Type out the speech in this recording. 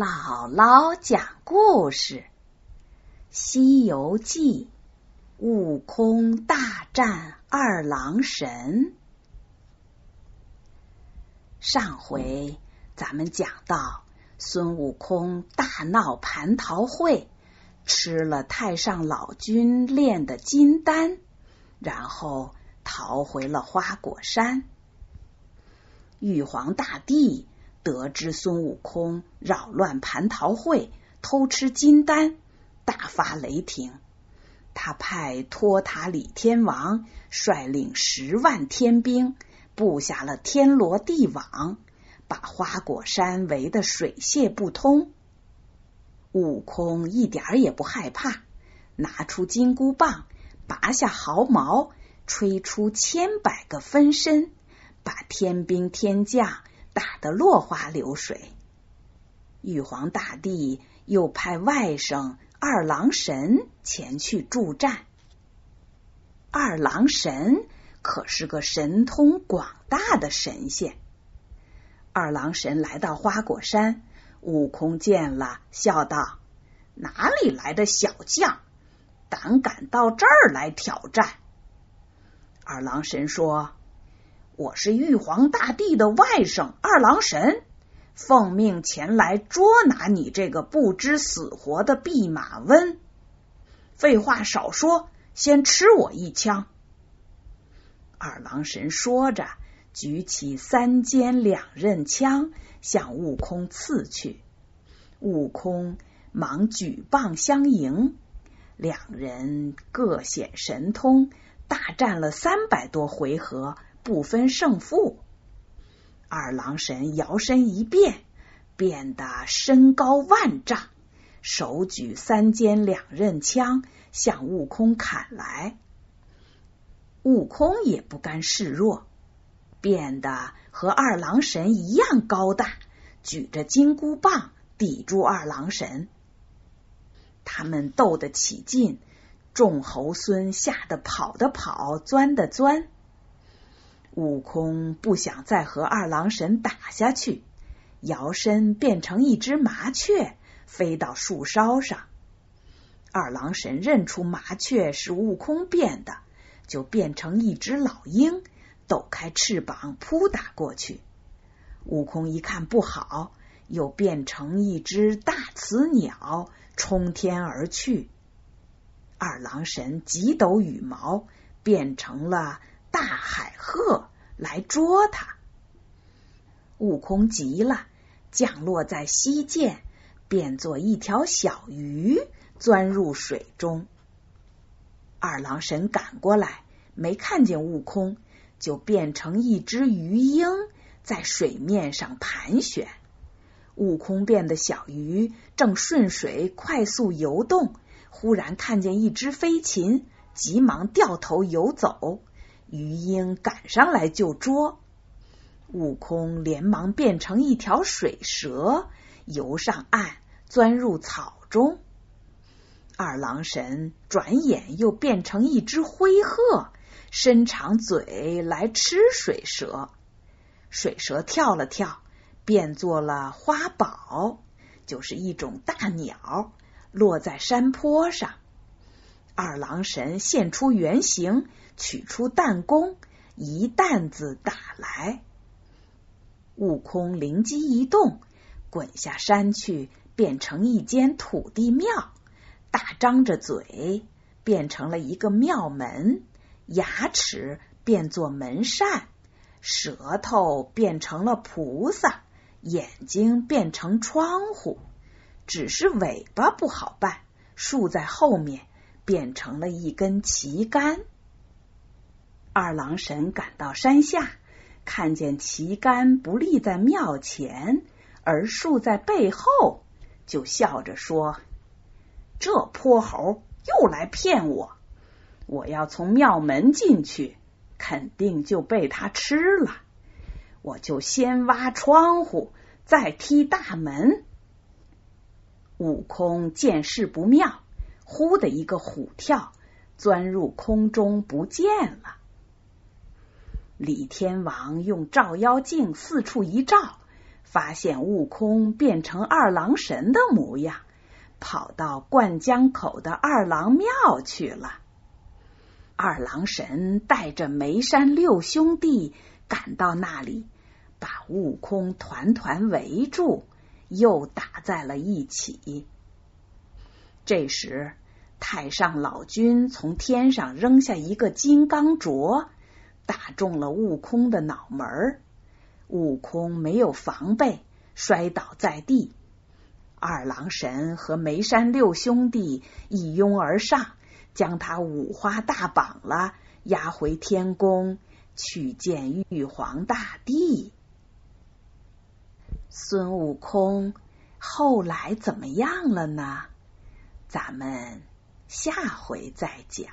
姥姥讲故事，《西游记》悟空大战二郎神。上回咱们讲到，孙悟空大闹蟠桃会，吃了太上老君炼的金丹，然后逃回了花果山。玉皇大帝。得知孙悟空扰乱蟠桃会，偷吃金丹，大发雷霆。他派托塔李天王率领十万天兵，布下了天罗地网，把花果山围得水泄不通。悟空一点也不害怕，拿出金箍棒，拔下毫毛，吹出千百个分身，把天兵天将。打得落花流水。玉皇大帝又派外甥二郎神前去助战。二郎神可是个神通广大的神仙。二郎神来到花果山，悟空见了，笑道：“哪里来的小将，胆敢到这儿来挑战？”二郎神说。我是玉皇大帝的外甥二郎神，奉命前来捉拿你这个不知死活的弼马温。废话少说，先吃我一枪！二郎神说着，举起三尖两刃枪向悟空刺去。悟空忙举棒相迎，两人各显神通，大战了三百多回合。不分胜负，二郎神摇身一变，变得身高万丈，手举三尖两刃枪向悟空砍来。悟空也不甘示弱，变得和二郎神一样高大，举着金箍棒抵住二郎神。他们斗得起劲，众猴孙吓得跑的跑，钻的钻。悟空不想再和二郎神打下去，摇身变成一只麻雀，飞到树梢上。二郎神认出麻雀是悟空变的，就变成一只老鹰，抖开翅膀扑打过去。悟空一看不好，又变成一只大雌鸟，冲天而去。二郎神急抖羽毛，变成了。大海鹤来捉他，悟空急了，降落在西涧，变作一条小鱼，钻入水中。二郎神赶过来，没看见悟空，就变成一只鱼鹰，在水面上盘旋。悟空变的小鱼正顺水快速游动，忽然看见一只飞禽，急忙掉头游走。鱼鹰赶上来就捉，悟空连忙变成一条水蛇，游上岸，钻入草中。二郎神转眼又变成一只灰鹤，伸长嘴来吃水蛇。水蛇跳了跳，变作了花宝，就是一种大鸟，落在山坡上。二郎神现出原形，取出弹弓，一担子打来。悟空灵机一动，滚下山去，变成一间土地庙，大张着嘴，变成了一个庙门，牙齿变作门扇，舌头变成了菩萨，眼睛变成窗户，只是尾巴不好办，竖在后面。变成了一根旗杆。二郎神赶到山下，看见旗杆不立在庙前，而竖在背后，就笑着说：“这泼猴又来骗我！我要从庙门进去，肯定就被他吃了。我就先挖窗户，再踢大门。”悟空见势不妙。忽的一个虎跳，钻入空中不见了。李天王用照妖镜四处一照，发现悟空变成二郎神的模样，跑到灌江口的二郎庙去了。二郎神带着眉山六兄弟赶到那里，把悟空团团围住，又打在了一起。这时，太上老君从天上扔下一个金刚镯，打中了悟空的脑门儿。悟空没有防备，摔倒在地。二郎神和梅山六兄弟一拥而上，将他五花大绑了，押回天宫去见玉皇大帝。孙悟空后来怎么样了呢？咱们下回再讲。